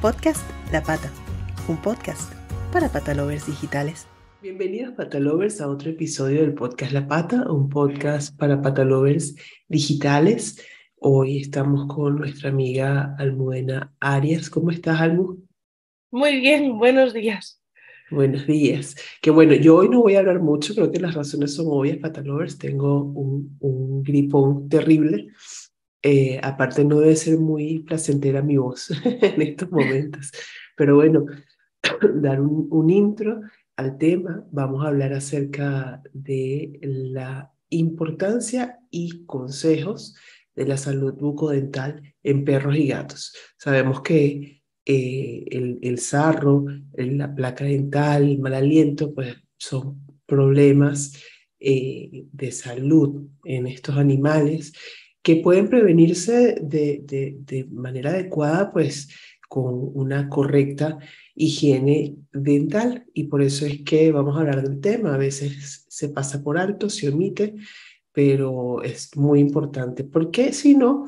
Podcast La Pata, un podcast para patalovers digitales. Bienvenidos patalovers a otro episodio del podcast La Pata, un podcast para patalovers digitales. Hoy estamos con nuestra amiga Almudena Arias. ¿Cómo estás, Almu? Muy bien, buenos días. Buenos días. Que bueno, yo hoy no voy a hablar mucho, creo que las razones son obvias, patalovers. Tengo un, un gripón terrible eh, aparte no debe ser muy placentera mi voz en estos momentos, pero bueno, dar un, un intro al tema, vamos a hablar acerca de la importancia y consejos de la salud bucodental en perros y gatos. Sabemos que eh, el, el, sarro, la placa dental, el mal aliento, pues son problemas eh, de salud en estos animales que pueden prevenirse de, de, manera adecuada, pues con una correcta higiene dental y por eso es que vamos a hablar del tema. A veces se pasa por alto, se omite, pero es muy importante porque si no,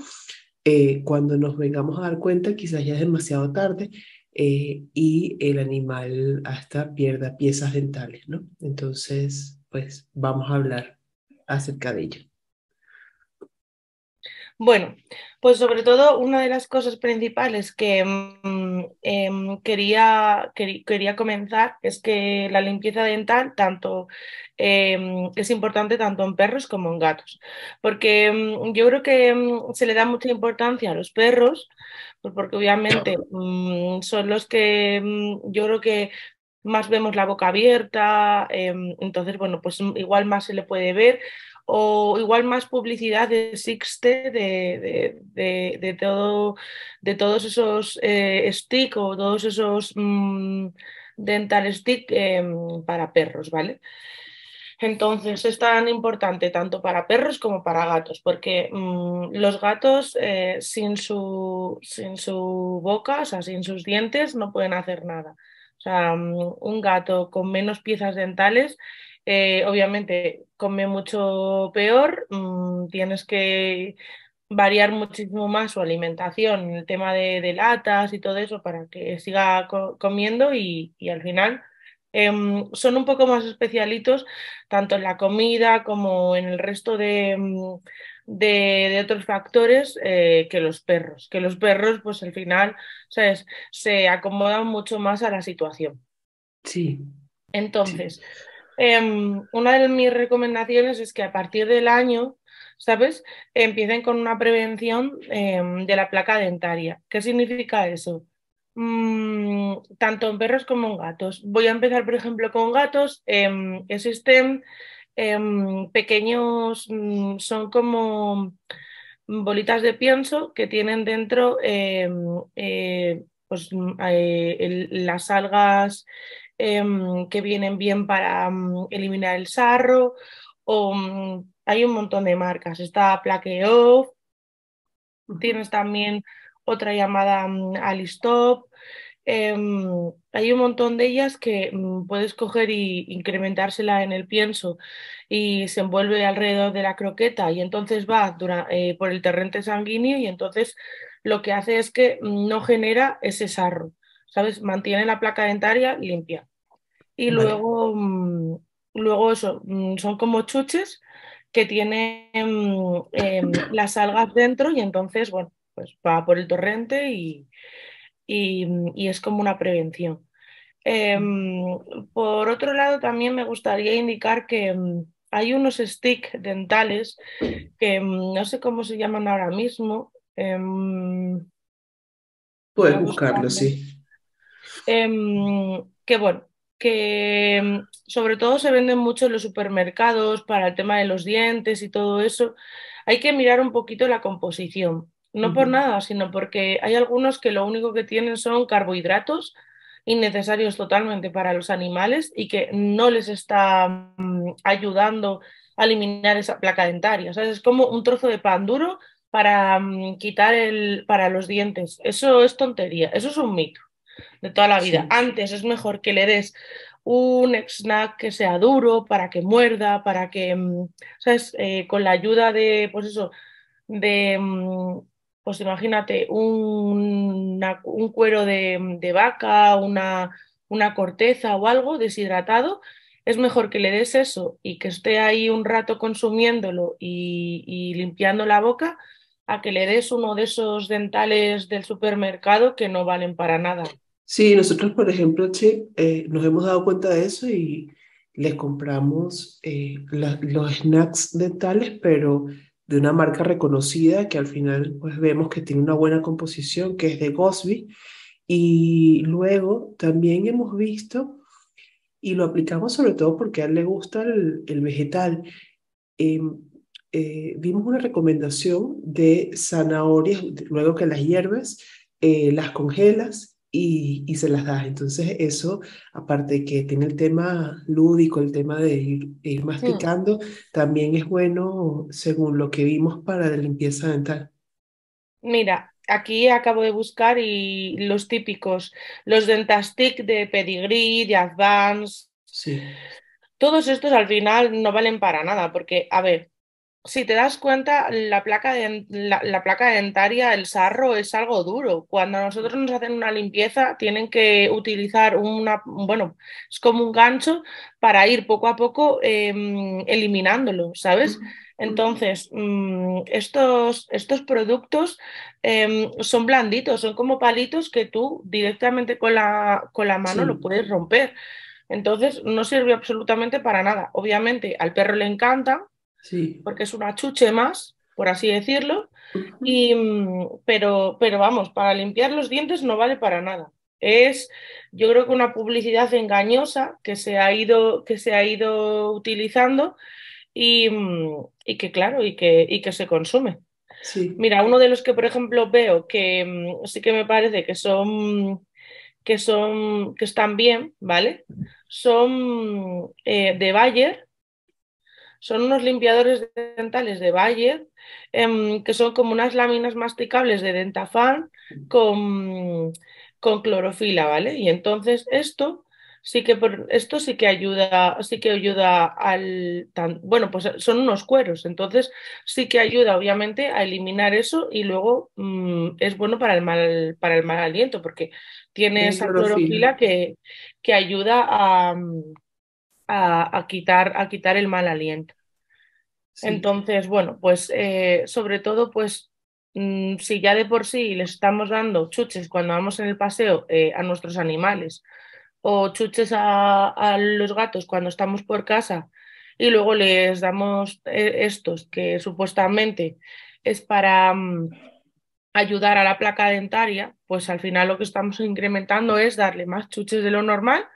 eh, cuando nos vengamos a dar cuenta quizás ya es demasiado tarde eh, y el animal hasta pierda piezas dentales, ¿no? Entonces, pues vamos a hablar acerca de ello. Bueno, pues sobre todo una de las cosas principales que mm, em, quería, quería comenzar es que la limpieza dental tanto em, es importante tanto en perros como en gatos, porque mm, yo creo que mm, se le da mucha importancia a los perros, pues porque obviamente son los que yo creo que más vemos la boca abierta, em, entonces, bueno, pues igual más se le puede ver o igual más publicidad existe de, de, de, todo, de todos esos eh, stick o todos esos mm, dental stick em, para perros, ¿vale? Entonces es tan importante tanto para perros como para gatos, porque mm, los gatos eh, sin, su, sin su boca, o sea, sin sus dientes, no pueden hacer nada. O sea, mm, un gato con menos piezas dentales eh, obviamente come mucho peor, mm, tienes que variar muchísimo más su alimentación, el tema de, latas y todo eso para que siga comiendo y, al final em, son un poco más especialitos tanto en la comida como en el resto de, de, otros factores eh, que los perros, que los perros pues al final ¿sabes? se acomodan mucho más a la situación. Sí. Entonces, Em, una de mis recomendaciones es que a partir del año, ¿sabes? Empiecen con una prevención em, de la placa dentaria. ¿Qué significa eso? Mm, tanto en perros como en gatos. Voy a empezar, por ejemplo, con gatos. Em, existen pequeños, mm, son como bolitas de pienso que tienen dentro eh, pues, mm, eh, las algas Em, que vienen bien para mm, eliminar el sarro, o hay un montón de marcas. Está Plaque Off, tienes también otra llamada um, Alistop. Em, hay un montón de ellas que puedes coger y incrementársela en el pienso y se envuelve alrededor de la croqueta y entonces va eh, por el torrente sanguíneo y entonces lo que hace es que no genera ese sarro, ¿sabes? Mantiene la placa dentaria limpia. Y luego, mm, luego eso, mm, son como chuches que tienen em, las algas dentro y entonces, bueno, pues va por el torrente y, y, es como una prevención. Em, por otro lado, también me gustaría indicar que em, hay unos sticks dentales que no sé cómo se llaman ahora mismo. Puedes buscarlo, sí. que bueno, que sobre todo se venden mucho en los supermercados para el tema de los dientes y todo eso, hay que mirar un poquito la composición. No por nada, sino porque hay algunos que lo único que tienen son carbohidratos innecesarios totalmente para los animales y que no les está mm, ayudando a eliminar esa placa dentaria. es como un trozo de pan duro para mm, quitar el, para los dientes. Eso es tontería, eso es un mito de toda la vida. Antes es mejor que le des un snack que sea duro para que muerda, para que, mm, ¿sabes? Eh, con la ayuda de, pues eso, de, pues imagínate, un, cuero de, vaca, una, corteza o algo deshidratado, es mejor que le des eso y que esté ahí un rato consumiéndolo y, limpiando la boca a que le des uno de esos dentales del supermercado que no valen para nada. Sí, nosotros, por ejemplo, eh, nos hemos dado cuenta de eso y les compramos eh, los snacks dentales, pero de una marca reconocida que al final pues vemos que tiene una buena composición, que es de Gosby. Y luego también hemos visto y lo aplicamos sobre todo porque a él le gusta el, vegetal. Em, eh, vimos una recomendación de zanahorias, luego que las hierves, eh, las congelas y, y, se las das. Entonces eso, aparte de que tiene el tema lúdico, el tema de ir, ir mm. masticando, también es bueno según lo que vimos para la limpieza dental. Mira, aquí acabo de buscar y los típicos, los Dentastic de Pedigree, de Advance. Sí. Todos estos al final no valen para nada, porque, a ver, si te das cuenta, la placa, de, la, placa dentaria, el sarro, es algo duro. Cuando nosotros nos hacen una limpieza, tienen que utilizar una, bueno, es como un gancho para ir poco a poco em, eliminándolo, ¿sabes? Entonces, mm, estos, estos productos em, son blanditos, son como palitos que tú directamente con la, con la mano lo puedes romper. Entonces, no sirve absolutamente para nada. Obviamente, al perro le encanta, sí. porque es una chuche más, por así decirlo, y, mm, pero, pero vamos, para limpiar los dientes no vale para nada. Es, yo creo que una publicidad engañosa que se ha ido, que se ha ido utilizando Mm, y, que claro, y que, y que se consume. Mira, uno de los que, por ejemplo, veo que mm, sí que me parece que son que son que están bien, ¿vale? Son eh, de Bayer, son unos limpiadores dentales de Bayer, em, que son como unas láminas masticables de Dentafan con, con clorofila, ¿vale? Y entonces esto sí que esto sí que ayuda, sí que ayuda al, bueno, pues son unos cueros, entonces sí que ayuda obviamente a eliminar eso y luego mm, es bueno para el mal, para el mal aliento porque tiene esa clorofila que, que ayuda a, a, quitar, a quitar el mal aliento. Entonces, bueno, pues eh, sobre todo, pues mm, si ya de por sí les estamos dando chuches cuando vamos en el paseo eh, a nuestros animales, o chuches a, los gatos cuando estamos por casa y luego les damos eh, estos que supuestamente es para mm, ayudar a la placa dentaria, pues al final lo que estamos incrementando es darle más chuches de lo normal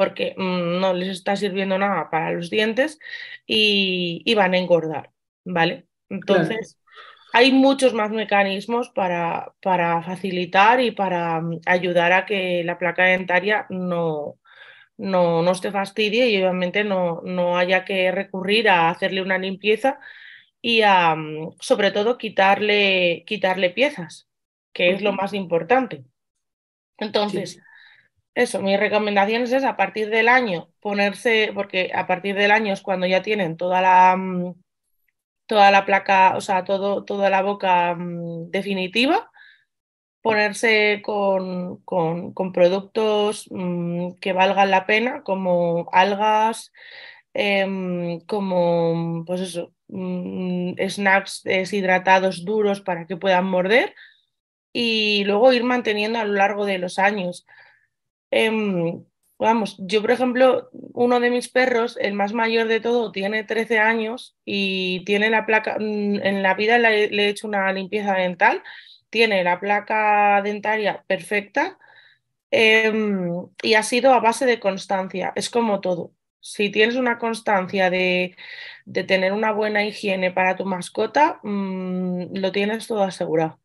porque mm, no les está sirviendo nada para los dientes y, van a engordar, ¿vale? Entonces, hay muchos más mecanismos para, para facilitar y para mm, ayudar a que la placa dentaria no, no, no esté fastidie y obviamente no, no haya que recurrir a hacerle una limpieza y a, mm, sobre todo, quitarle, quitarle piezas, que es lo más importante. Entonces, eso, mi recomendación es a partir del año ponerse, porque a partir del año es cuando ya tienen toda la mm, toda la placa, o sea, todo, toda la boca mm, definitiva, ponerse con, con, productos mm, que valgan la pena, como algas, em, como pues eso, snacks deshidratados duros para que puedan morder y luego ir manteniendo a lo largo de los años. Em, Vamos, yo por ejemplo, uno de mis perros, el más mayor de todo, tiene 13 años y tiene la placa, mm, en la vida le, he hecho una limpieza dental, tiene la placa dentaria perfecta em, y ha sido a base de constancia, es como todo. Si tienes una constancia de, tener una buena higiene para tu mascota, mm, lo tienes todo asegurado.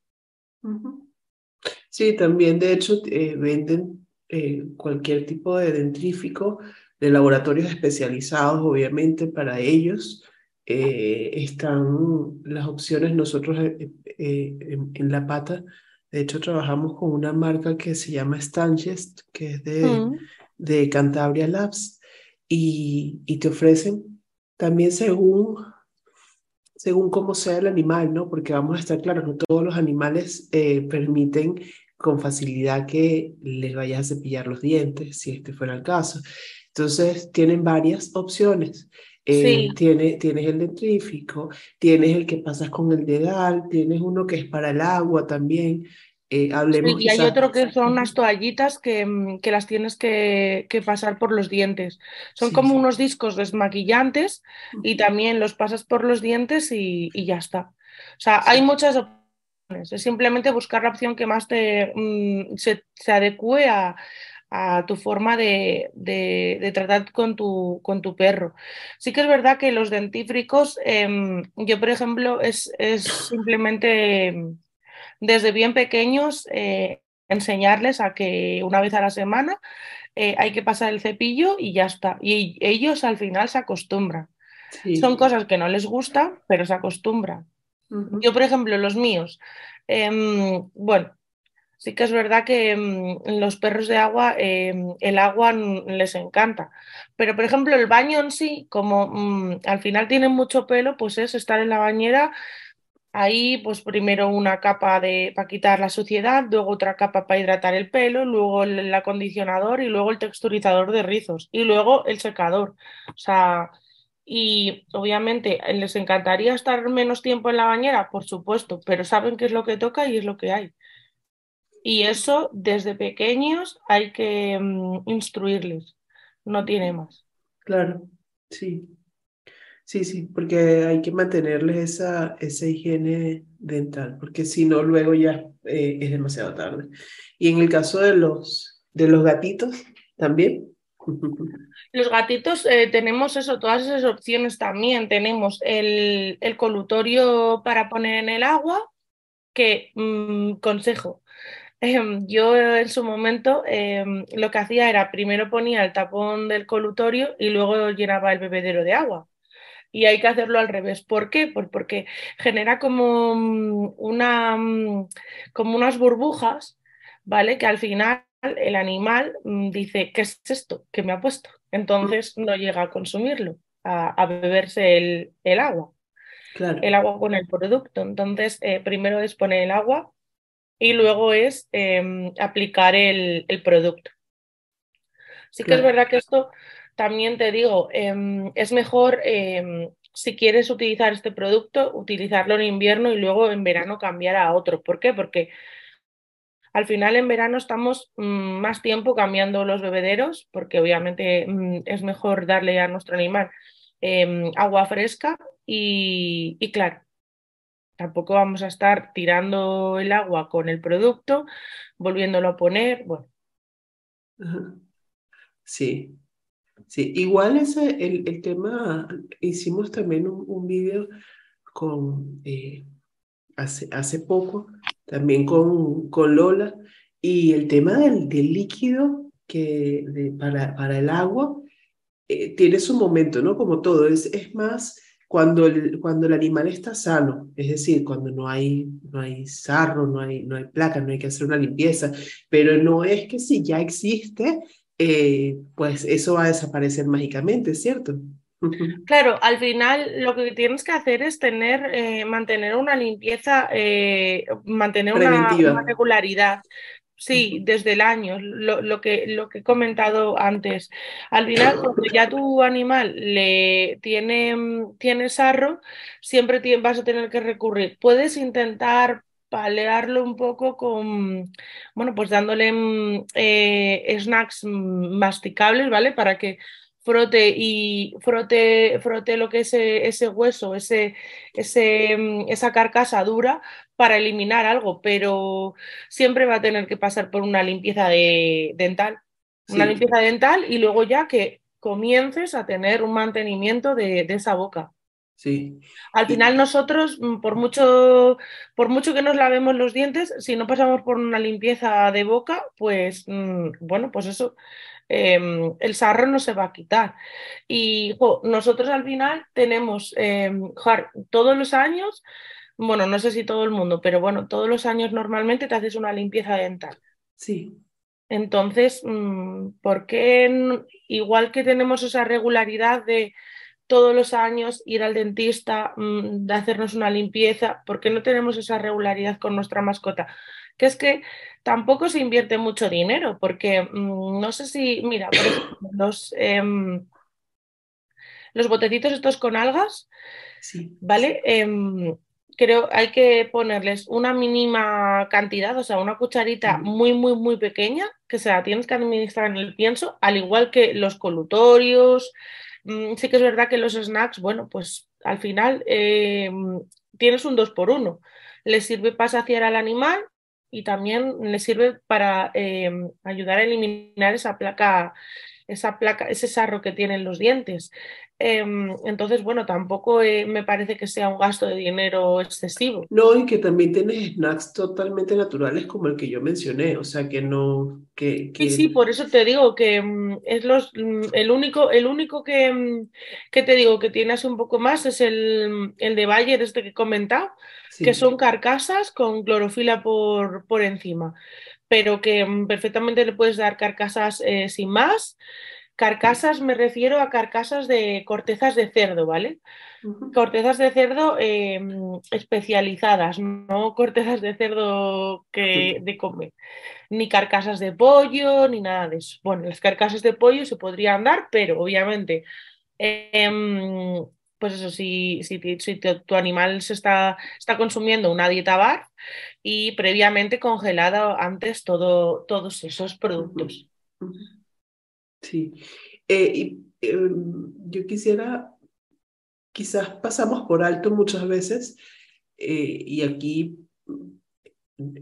Sí, también de hecho eh, venden eh, cualquier tipo de dentrífico de laboratorios especializados, obviamente, para ellos. Eh, están las opciones nosotros eh, en, La Pata. De hecho, trabajamos con una marca que se llama Stanchest, que es de, mm. de Cantabria Labs, y, y te ofrecen también según según cómo sea el animal, ¿no? Porque vamos a estar claros, no todos los animales eh, permiten con facilidad que les vayas a cepillar los dientes, si este fuera el caso. Entonces, tienen varias opciones. Eh, tienes, tienes el dentrífico, tienes el que pasas con el dedal, tienes uno que es para el agua también. Eh, hablemos y hay otro que son unas toallitas que, mm, que las tienes que, que, pasar por los dientes. Son como unos discos desmaquillantes y también los pasas por los dientes y, y ya está. O sea, hay muchas opciones. Es simplemente buscar la opción que más te, mm, se, se adecue a, a tu forma de, de, tratar con tu, con tu, perro. Sí que es verdad que los dentífricos, em, yo por ejemplo, es, es simplemente em, desde bien pequeños eh, enseñarles a que una vez a la semana eh, hay que pasar el cepillo y ya está. Y ellos al final se acostumbran. Son cosas que no les gustan, pero se acostumbran. Yo, por ejemplo, los míos, em, bueno, Sí que es verdad que mm, los perros de agua, em, el agua les encanta. Pero, por ejemplo, el baño en sí, como mm, al final tienen mucho pelo, pues es estar en la bañera. Ahí, pues primero una capa de, para quitar la suciedad, luego otra capa para hidratar el pelo, luego el, acondicionador y luego el texturizador de rizos y luego el secador. O sea, y obviamente les encantaría estar menos tiempo en la bañera, por supuesto, pero saben qué es lo que toca y es lo que hay. Y eso desde pequeños hay que mm, instruirles, no tiene más. Claro, sí. Sí, sí, porque hay que mantenerles esa, esa higiene dental, porque si no, luego ya eh, es demasiado tarde. Y en el caso de los, de los gatitos, también. Los gatitos eh, tenemos eso, todas esas opciones también. Tenemos el, colutorio para poner en el agua, que, mm, consejo, Em, yo en su momento em, lo que hacía era primero ponía el tapón del colutorio y luego llenaba el bebedero de agua. Y hay que hacerlo al revés. ¿Por qué? Pues porque genera como, mm, una, mm, como unas burbujas, ¿vale? Que al final el animal mm, dice, ¿qué es esto que me ha puesto? Entonces no llega a consumirlo, a, beberse el, el agua. El agua con el producto. Entonces, eh, primero es poner el agua y luego es em, aplicar el, producto. Sí que es verdad que esto también te digo, em, es mejor em, si quieres utilizar este producto, utilizarlo en invierno y luego en verano cambiar a otro. ¿Por qué? Porque al final en verano estamos mm, más tiempo cambiando los bebederos, porque obviamente mm, es mejor darle a nuestro animal agua fresca y, y claro, Tampoco vamos a estar tirando el agua con el producto, volviéndolo a poner. Bueno. Sí, sí. Igual ese, el, el tema, hicimos también un, un vídeo con, eh, hace, hace poco, también con, con Lola, y el tema del, del líquido que, para, para el agua eh, tiene su momento, ¿no? Como todo, es, es más cuando el, cuando el animal está sano, es decir, cuando no hay, no hay sarro, no hay, no hay placa, no hay que hacer una limpieza, pero no es que si ya existe, eh, pues eso va a desaparecer mágicamente, ¿cierto? Claro, al final lo que tienes que hacer es tener, eh, mantener una limpieza, eh, mantener una, una, regularidad. Sí, desde el año, lo, que, lo que he comentado antes. Al final, cuando ya tu animal le tiene, mm, tiene sarro, siempre vas a tener que recurrir. Puedes intentar palearlo un poco con, bueno, pues dándole mm, eh, snacks mm, masticables, ¿vale? Para que frote y frote, frote lo que es ese, hueso, ese, ese, mm, esa carcasa dura para eliminar algo, pero siempre va a tener que pasar por una limpieza de, dental, una limpieza dental y luego ya que comiences a tener un mantenimiento de, esa boca. Sí. Al final nosotros, mm, por mucho, por mucho que nos lavemos los dientes, si no pasamos por una limpieza de boca, pues mm, bueno, pues eso Em, el sarro no se va a quitar. Y nosotros al final tenemos, em, todos los años, bueno, no sé si todo el mundo, pero bueno, todos los años normalmente te haces una limpieza dental. Sí. Entonces, mm, ¿por qué igual que tenemos esa regularidad de todos los años ir al dentista, mm, de hacernos una limpieza, porque no tenemos esa regularidad con nuestra mascota. Que es que tampoco se invierte mucho dinero, porque mm, no sé si, mira, por ejemplo, los, em, los botecitos estos con algas, Sí. ¿vale? Em, creo hay que ponerles una mínima cantidad, o sea, una cucharita muy, muy, muy pequeña, que se la tienes que administrar en el pienso, al igual que los colutorios. Mm, sí que es verdad que los snacks, bueno, pues al final eh, tienes un dos por uno. Le sirve para saciar al animal y también le sirve para eh, ayudar a eliminar esa placa, esa placa, ese sarro que tienen los dientes. Em, entonces, bueno, tampoco eh, me parece que sea un gasto de dinero excesivo. No, y que también tienes snacks totalmente naturales como el que yo mencioné, o sea, que no, que, Sí, sí, que por eso te digo que mm, es los, mm, el único, el único que, mm, que te digo que tiene así un poco más es el, el de Bayer, este que he comentado, que sí. son carcasas con clorofila por, por encima, pero que perfectamente le puedes dar carcasas eh, sin más. Carcasas me refiero a carcasas de cortezas de cerdo, ¿vale? Cortezas de cerdo eh, especializadas, no cortezas de cerdo que, de comer, ni carcasas de pollo, ni nada de eso. Bueno, las carcasas de pollo se podrían dar, pero obviamente, eh, pues eso, si, si, si tu, tu, animal se está, está consumiendo una dieta bar y previamente congelado antes todo, todos esos productos. Sí. Eh, y, eh, yo quisiera, quizás pasamos por alto muchas veces, eh, y aquí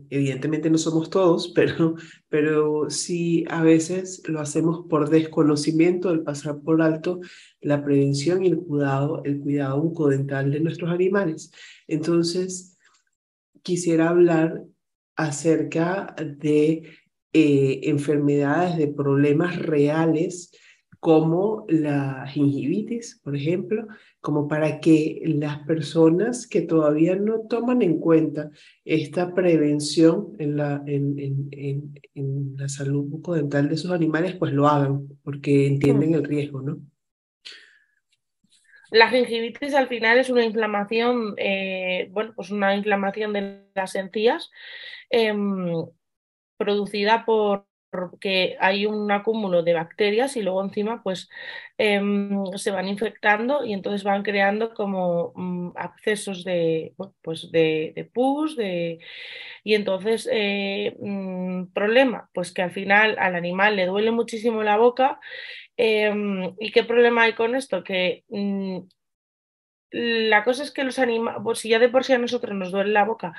evidentemente no somos todos, pero, pero sí a veces lo hacemos por desconocimiento, el pasar por alto la prevención y el cuidado, el cuidado bucodental de nuestros animales. Entonces, quisiera hablar acerca de eh, enfermedades, de problemas reales como la gingivitis, por ejemplo, como para que las personas que todavía no toman en cuenta esta prevención en la, en, en, en, en la salud bucodental de sus animales, pues lo hagan, porque entienden Mm. el riesgo, ¿no? La gingivitis al final es una inflamación, eh, bueno, pues una inflamación de las encías em, producida por que hay un acúmulo de bacterias y luego encima pues em, se van infectando y entonces van creando como mm, accesos de, pues de, de pus, de... y entonces eh, mm, problema, pues que al final al animal le duele muchísimo la boca em, ¿y qué problema hay con esto? Que mm, la cosa es que los animales, pues si ya de por sí a nosotros nos duele la boca,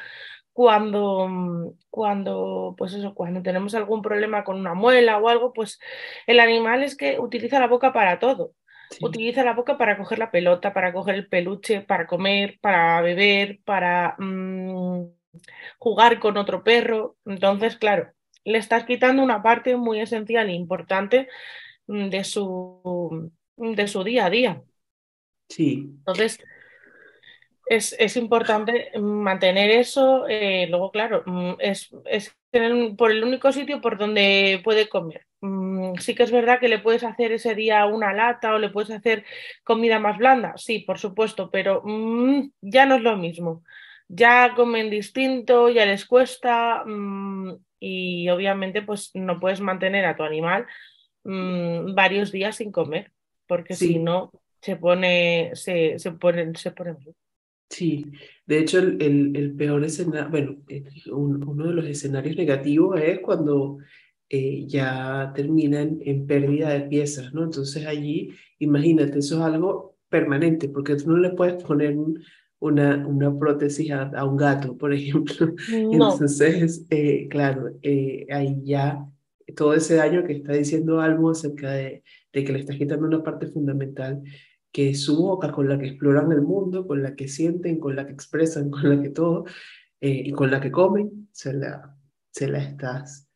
cuando, cuando, pues eso, cuando tenemos algún problema con una muela o algo, pues el animal es que utiliza la boca para todo. Sí. Utiliza la boca para coger la pelota, para coger el peluche, para comer, para beber, para mm, jugar con otro perro. Entonces, claro, le estás quitando una parte muy esencial e importante mm, de su, de su día a día. Sí. Entonces, es, es importante mantener eso. eh, luego, claro, mm, es, es el- por el único sitio por donde puede comer. Mm, sí que es verdad que le puedes hacer ese día una lata o le puedes hacer comida más blanda, sí, por supuesto, pero mm, ya no es lo mismo. Ya comen distinto, ya les cuesta mm, y obviamente pues no puedes mantener a tu animal varios días sin comer, porque si no se pone, se, se pone, se pone mal. Sí, de hecho el, el, el peor escenario, bueno, el- un- uno de los escenarios negativos es cuando eh, ya terminan en pérdida de piezas, ¿no? Entonces allí, imagínate, eso es algo permanente, porque tú no le puedes poner un- una, una prótesis a, a un gato, por ejemplo. No, Entonces, eh, claro, eh, ahí ya todo ese daño que está diciendo Almo acerca de, de que le estás quitando una parte fundamental que es su boca, con la que exploran el mundo, con la que sienten, con la que expresan, con la que todo, eh, y con la que comen, se la, se la estás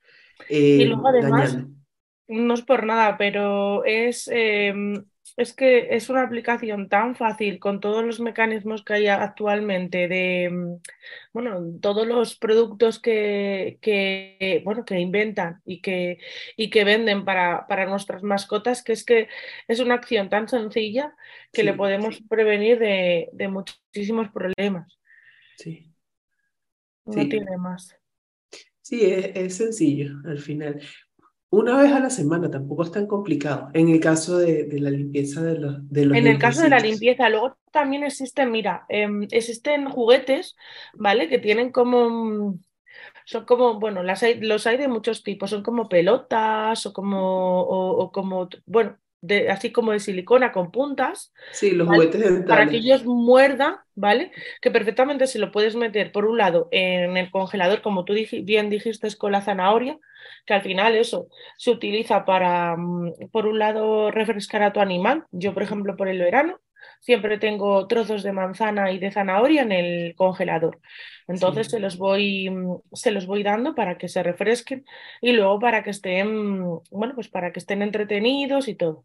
y eh, luego además, dañando. no es por nada, pero es, eh, es que es una aplicación tan fácil con todos los mecanismos que hay actualmente de, mm, bueno, todos los productos que, que, bueno, que inventan y que, y que venden para, para nuestras mascotas, que es que es una acción tan sencilla que le podemos prevenir de, de, muchísimos problemas. Sí. No tiene más. Sí, es, es, sencillo al final. Una vez a la semana tampoco es tan complicado. En el caso de, de la limpieza de los, de los En el caso de la limpieza, luego también existen, mira, eh, existen juguetes, ¿vale? Que tienen como son como, bueno, las hay, los hay de muchos tipos, son como pelotas o como, o, o como, bueno, de, así como de silicona con puntas. Sí, los ¿vale? juguetes dentales. Para que ellos muerdan, ¿vale? Que perfectamente se lo puedes meter, por un lado, en el congelador, como tú dij bien dijiste, con la zanahoria, que al final eso se utiliza para, mm, por un lado, refrescar a tu animal. Yo, por ejemplo, por el verano, siempre tengo trozos de manzana y de zanahoria en el congelador. Entonces sí. se, los voy, mm, se los voy dando para que se refresquen y luego para que estén, bueno, pues para que estén entretenidos y todo.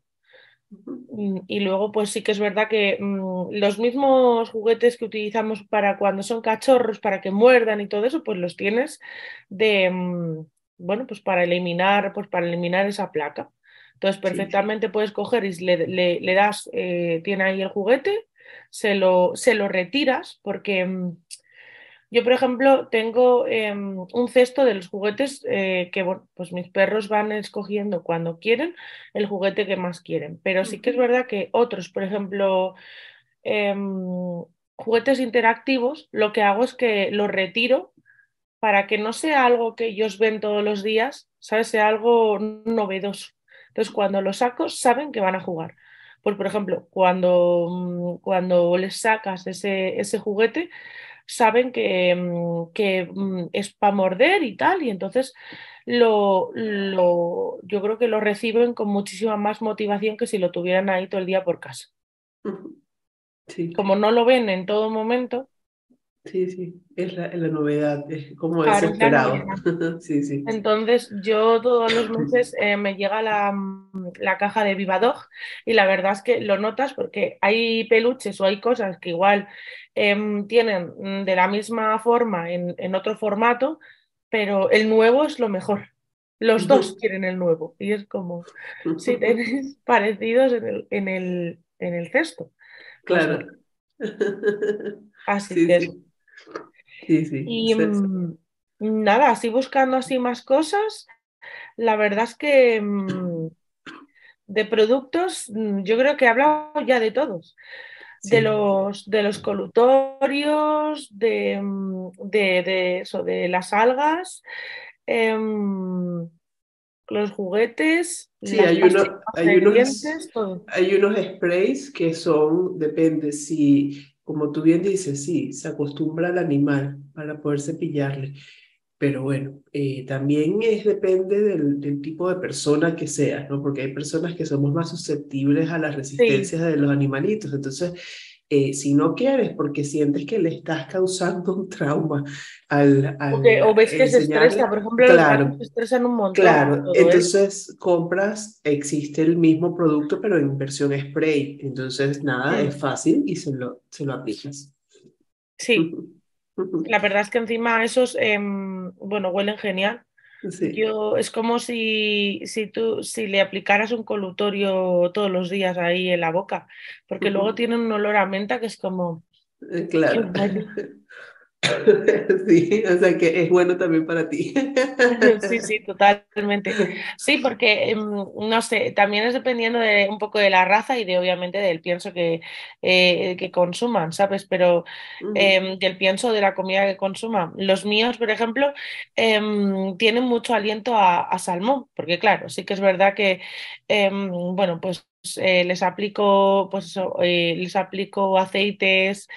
Mm, y luego, pues sí que es verdad que mmm, los mismos juguetes que utilizamos para cuando son cachorros, para que muerdan y todo eso, pues los tienes de, mmm, bueno, pues para eliminar, pues para eliminar esa placa. Entonces, perfectamente sí, puedes coger y le, le, le das, eh, tiene ahí el juguete, se lo, se lo retiras, porque mmm, yo, por ejemplo, tengo eh, un cesto de los juguetes eh, que, bueno, pues mis perros van escogiendo cuando quieren el juguete que más quieren. Pero sí que es verdad que otros, por ejemplo, eh, juguetes interactivos, lo que hago es que los retiro para que no sea algo que ellos ven todos los días, ¿sabes? Sea algo novedoso. Entonces, cuando lo saco, saben que van a jugar. Pues, por ejemplo, cuando, mm, cuando les sacas ese, ese juguete, saben que, mm, que mm, es para morder y tal, y entonces lo, lo, yo creo que lo reciben con muchísima más motivación que si lo tuvieran ahí todo el día por casa. Sí. Como no lo ven en todo momento. Sí, sí, es la, es la novedad, es como claro, desesperado. sí, sí. Entonces yo todos los meses eh, me llega la, la caja de Vivadog y la verdad es que lo notas porque hay peluches o hay cosas que igual eh, tienen de la misma forma en, en, otro formato, pero el nuevo es lo mejor. Los dos quieren el nuevo y es como si tenéis parecidos en el, en el, en el cesto. Claro. Así sí, que sí. Sí, sí. Y mmm, nada, así buscando así más cosas, la verdad es que mmm, de productos mm, yo creo que he hablado ya de todos. Sí. De, los, de los colutorios, de, mm, de, de, eso, de las algas, eh, los juguetes. Sí, hay, uno, hay, unos, hay unos sprays que son, depende si como tú bien dices, sí, se acostumbra al animal para poder cepillarle. Pero bueno, eh, también es, depende del, del, tipo de persona que seas, ¿no? Porque hay personas que somos más susceptibles a las resistencias sí. de los animalitos. Entonces, eh, si no quieres porque sientes que le estás causando un trauma al, al okay, o ves que se estresa, por ejemplo, claro, los se estresan un montón. Claro, entonces eso. compras, existe el mismo producto pero en versión spray, entonces nada, sí. es fácil y se lo, se lo aplicas. Sí, la verdad es que encima esos, eh, bueno, huelen genial. Sí. Yo, es como si, si tú si le aplicaras un colutorio todos los días ahí en la boca, porque uh -huh. luego tienen un olor a menta que es como... Eh, claro. Sí, o sea que es bueno también para ti. Sí, sí, totalmente. Sí, porque em, no sé, también es dependiendo de un poco de la raza y de obviamente del pienso que, eh, que consuman, ¿sabes? Pero eh, del pienso de la comida que consuman. Los míos, por ejemplo, eh, tienen mucho aliento a, a, salmón, porque claro, sí que es verdad que, em, bueno, pues eh, les aplico pues eso, eh, les aplico aceites,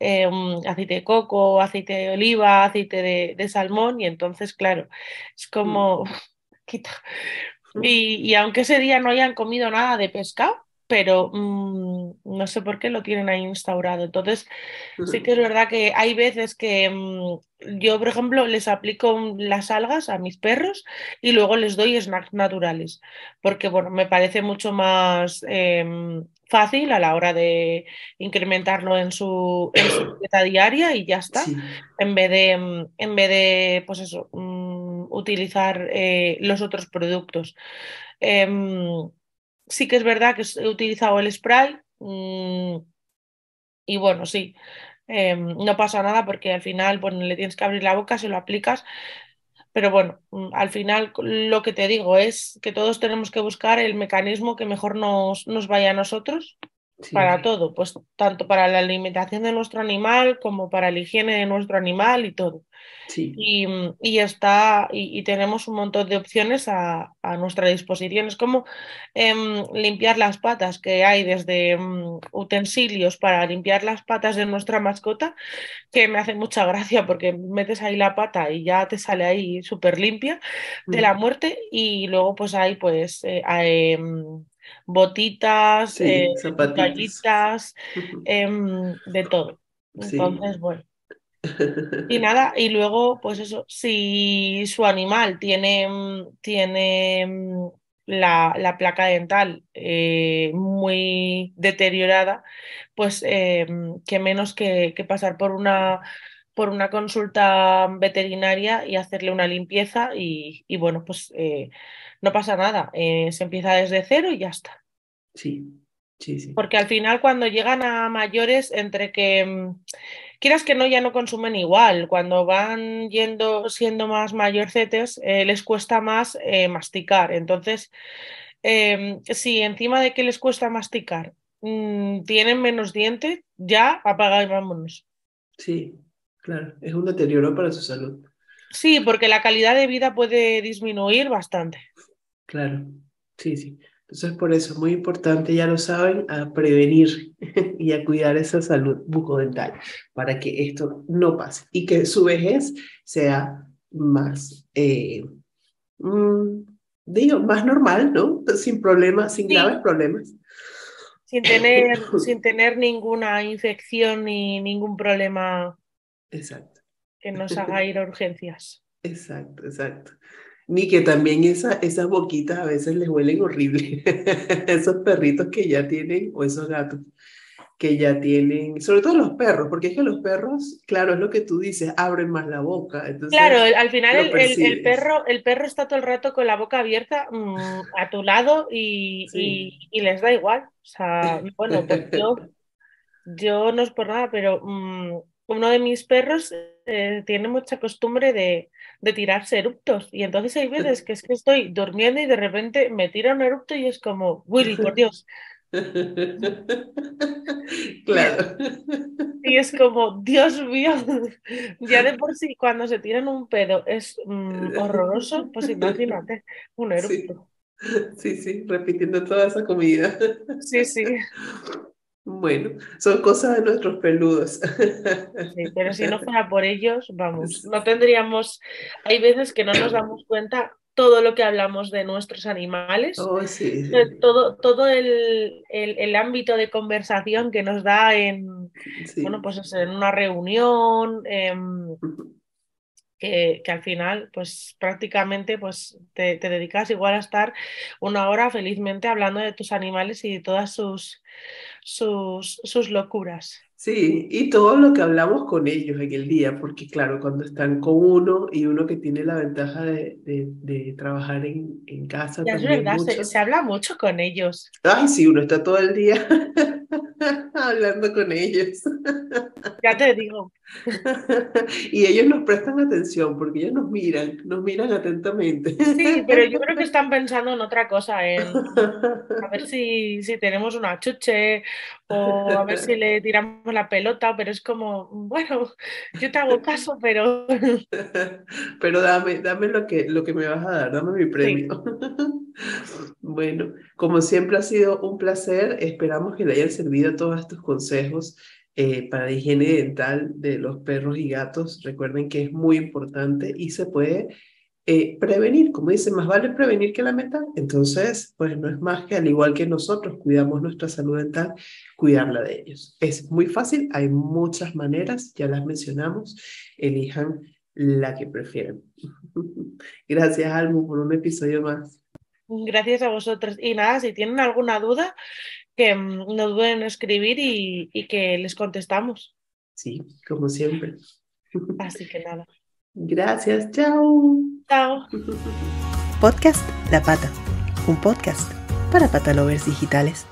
eh, aceite de coco, aceite de oliva, aceite de, de salmón y entonces claro, es como mm. y, y, aunque ese día no hayan comido nada de pescado, pero mm, no sé por qué lo tienen ahí instaurado. Entonces, sí que es verdad que hay veces que mm, yo, por ejemplo, les aplico las algas a mis perros y luego les doy snacks naturales, porque bueno, me parece mucho más em, fácil a la hora de incrementarlo en su, dieta diaria y ya está, en vez de, mm, en vez de, pues eso, utilizar eh, los otros productos. Em, sí que es verdad que he utilizado el spray mm, y bueno, sí, em, no pasa nada porque al final bueno, le tienes que abrir la boca, se lo aplicas, pero bueno, mm, al final lo que te digo es que todos tenemos que buscar el mecanismo que mejor nos, nos vaya a nosotros para todo, pues tanto para la alimentación de nuestro animal como para la higiene de nuestro animal y todo. Y, y, está, y, tenemos un montón de opciones a, a nuestra disposición. Es como em, limpiar las patas, que hay desde em, utensilios para limpiar las patas de nuestra mascota, que me hace mucha gracia porque metes ahí la pata y ya te sale ahí súper limpia de la muerte. Y luego pues hay pues eh, em, botitas, eh, de todo. Entonces, bueno. Y nada, y luego, pues eso, si su animal tiene, mm, tiene mm, la, la placa dental eh, muy deteriorada, pues mm, que menos que, que, pasar por una, por una consulta veterinaria y hacerle una limpieza y, y bueno, pues eh, no pasa nada, se empieza desde cero y ya está. Sí, sí, sí. Porque al final cuando llegan a mayores, entre que quieras que no, ya no consumen igual. Cuando van yendo, siendo más mayorcetes, eh, les cuesta más eh, masticar. Entonces, em, si encima de que les cuesta masticar, mm, tienen menos dientes, ya apaga y vámonos. Sí, claro, es un deterioro para su salud. Sí, porque la calidad de vida puede disminuir bastante. Claro, sí, sí. Entonces, por eso es muy importante, ya lo saben, a prevenir y a cuidar esa salud bucodental para que esto no pase y que su vejez sea más, eh, mm, digo, más normal, ¿no? Sin problemas, sin graves problemas. Sin tener, sin tener ninguna infección ni ningún problema exacto. que nos haga ir a urgencias. Exacto, exacto ni que también esa, esas boquitas a veces les huelen horrible. esos perritos que ya tienen, o esos gatos que ya tienen, sobre todo los perros, porque es que los perros, claro, es lo que tú dices, abren más la boca. claro, al final el, el, perro, el perro está todo el rato con la boca abierta mm, a tu lado y, y, les da igual. O sea, bueno, pues yo, yo no es por nada, pero mm, uno de mis perros eh, tiene mucha costumbre de, de, tirarse eruptos. Y entonces hay veces que es que estoy durmiendo y de repente me tira un erupto y es como, Willy, por Dios. Claro. Y es como, Dios mío, ya de por sí cuando se tiran un pedo es mm, horroroso, pues imagínate, un erupto. Sí, sí, repitiendo toda esa comida. Sí, sí. Bueno, son cosas de nuestros peludos. Sí, pero si no fuera por ellos, vamos, no tendríamos, hay veces que no nos damos cuenta todo lo que hablamos de nuestros animales, oh, sí, todo, todo el, el, ámbito de conversación que nos da en, bueno, pues en una reunión, em, que, que, al final, pues prácticamente pues, te, te dedicas igual a estar una hora felizmente hablando de tus animales y de todas sus sus, sus locuras. Sí, y todo lo que hablamos con ellos en el día, porque claro, cuando están con uno y uno que tiene la ventaja de, de, trabajar en, en casa. Ya es verdad, se, se, habla mucho con ellos. Ay, sí, uno está todo el día hablando con ellos. Ya te digo. y ellos nos prestan atención porque ellos nos miran, nos miran atentamente. Sí, pero yo creo que están pensando en otra cosa, en a ver si, si tenemos una chuche o a ver si le tiramos la pelota, pero es como, bueno, yo te hago caso, pero... pero dame, dame lo que, lo que me vas a dar, dame mi premio. bueno, como siempre ha sido un placer, esperamos que le hayan servido todos estos consejos eh, para la higiene dental de los perros y gatos. Recuerden que es muy importante y se puede eh, prevenir, como dice, más vale prevenir que lamentar. Entonces, pues no es más que al igual que nosotros cuidamos nuestra salud dental, cuidarla de ellos. Es muy fácil, hay muchas maneras, ya las mencionamos, elijan la que prefieran. Gracias, Almu, por un episodio más. Gracias a vosotros. Y nada, si tienen alguna duda, que mm, nos duden en escribir y, y que les contestamos. Sí, como siempre. Así que nada. Gracias, chao. Chao. Podcast La Pata, un podcast para patalovers digitales.